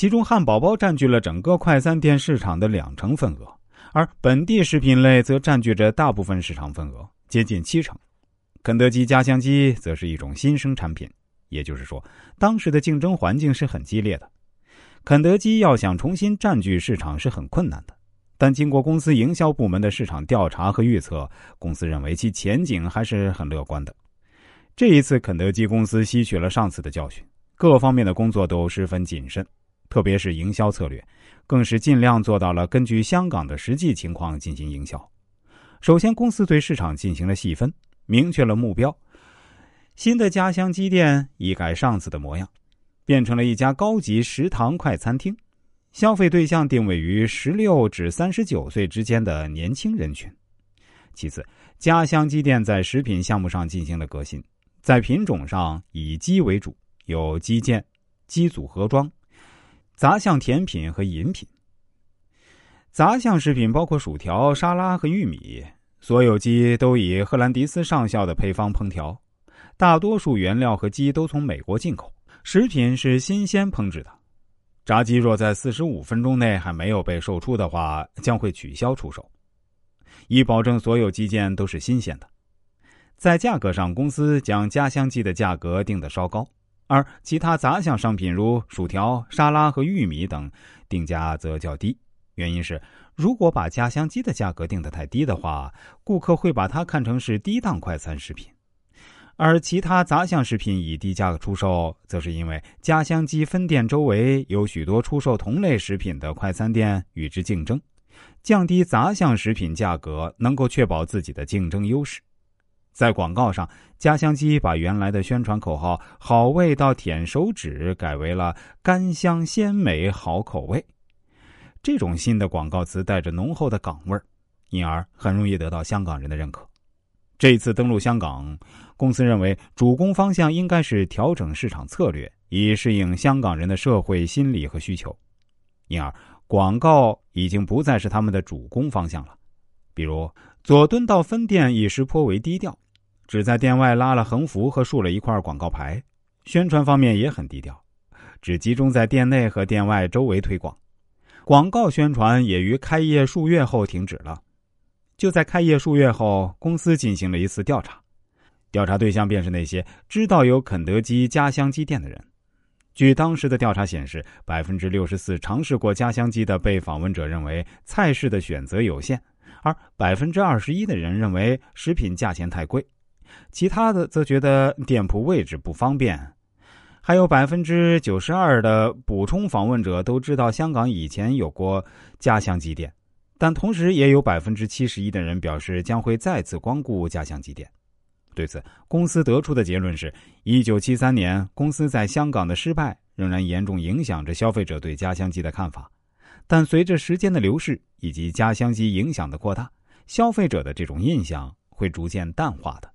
其中汉堡包占据了整个快餐店市场的两成份额，而本地食品类则占据着大部分市场份额，接近七成。肯德基家乡鸡则是一种新生产品，也就是说，当时的竞争环境是很激烈的。肯德基要想重新占据市场是很困难的，但经过公司营销部门的市场调查和预测，公司认为其前景还是很乐观的。这一次，肯德基公司吸取了上次的教训，各方面的工作都十分谨慎，特别是营销策略，更是尽量做到了根据香港的实际情况进行营销。首先，公司对市场进行了细分，明确了目标。新的家乡鸡店一改上次的模样。变成了一家高级食堂快餐厅，消费对象定位于十六至三十九岁之间的年轻人群。其次，家乡鸡店在食品项目上进行了革新，在品种上以鸡为主，有鸡件、鸡组合装、杂项甜品和饮品。杂项食品包括薯条、沙拉和玉米，所有鸡都以荷兰迪斯上校的配方烹调，大多数原料和鸡都从美国进口。食品是新鲜烹制的，炸鸡若在四十五分钟内还没有被售出的话，将会取消出售，以保证所有鸡件都是新鲜的。在价格上，公司将家乡鸡的价格定得稍高，而其他杂项商品如薯条、沙拉和玉米等定价则较低。原因是，如果把家乡鸡的价格定得太低的话，顾客会把它看成是低档快餐食品。而其他杂项食品以低价出售，则是因为家乡鸡分店周围有许多出售同类食品的快餐店与之竞争，降低杂项食品价格能够确保自己的竞争优势。在广告上，家乡鸡把原来的宣传口号“好味道舔手指”改为了“甘香鲜美好口味”。这种新的广告词带着浓厚的港味儿，因而很容易得到香港人的认可。这次登陆香港，公司认为主攻方向应该是调整市场策略，以适应香港人的社会心理和需求，因而广告已经不再是他们的主攻方向了。比如佐敦道分店一时颇为低调，只在店外拉了横幅和竖了一块广告牌，宣传方面也很低调，只集中在店内和店外周围推广，广告宣传也于开业数月后停止了。就在开业数月后，公司进行了一次调查，调查对象便是那些知道有肯德基家乡鸡店的人。据当时的调查显示，百分之六十四尝试过家乡鸡的被访问者认为菜式的选择有限，而百分之二十一的人认为食品价钱太贵，其他的则觉得店铺位置不方便，还有百分之九十二的补充访问者都知道香港以前有过家乡鸡店。但同时，也有百分之七十一的人表示将会再次光顾家乡鸡店。对此，公司得出的结论是：一九七三年公司在香港的失败仍然严重影响着消费者对家乡鸡的看法。但随着时间的流逝以及家乡鸡影响的扩大，消费者的这种印象会逐渐淡化的。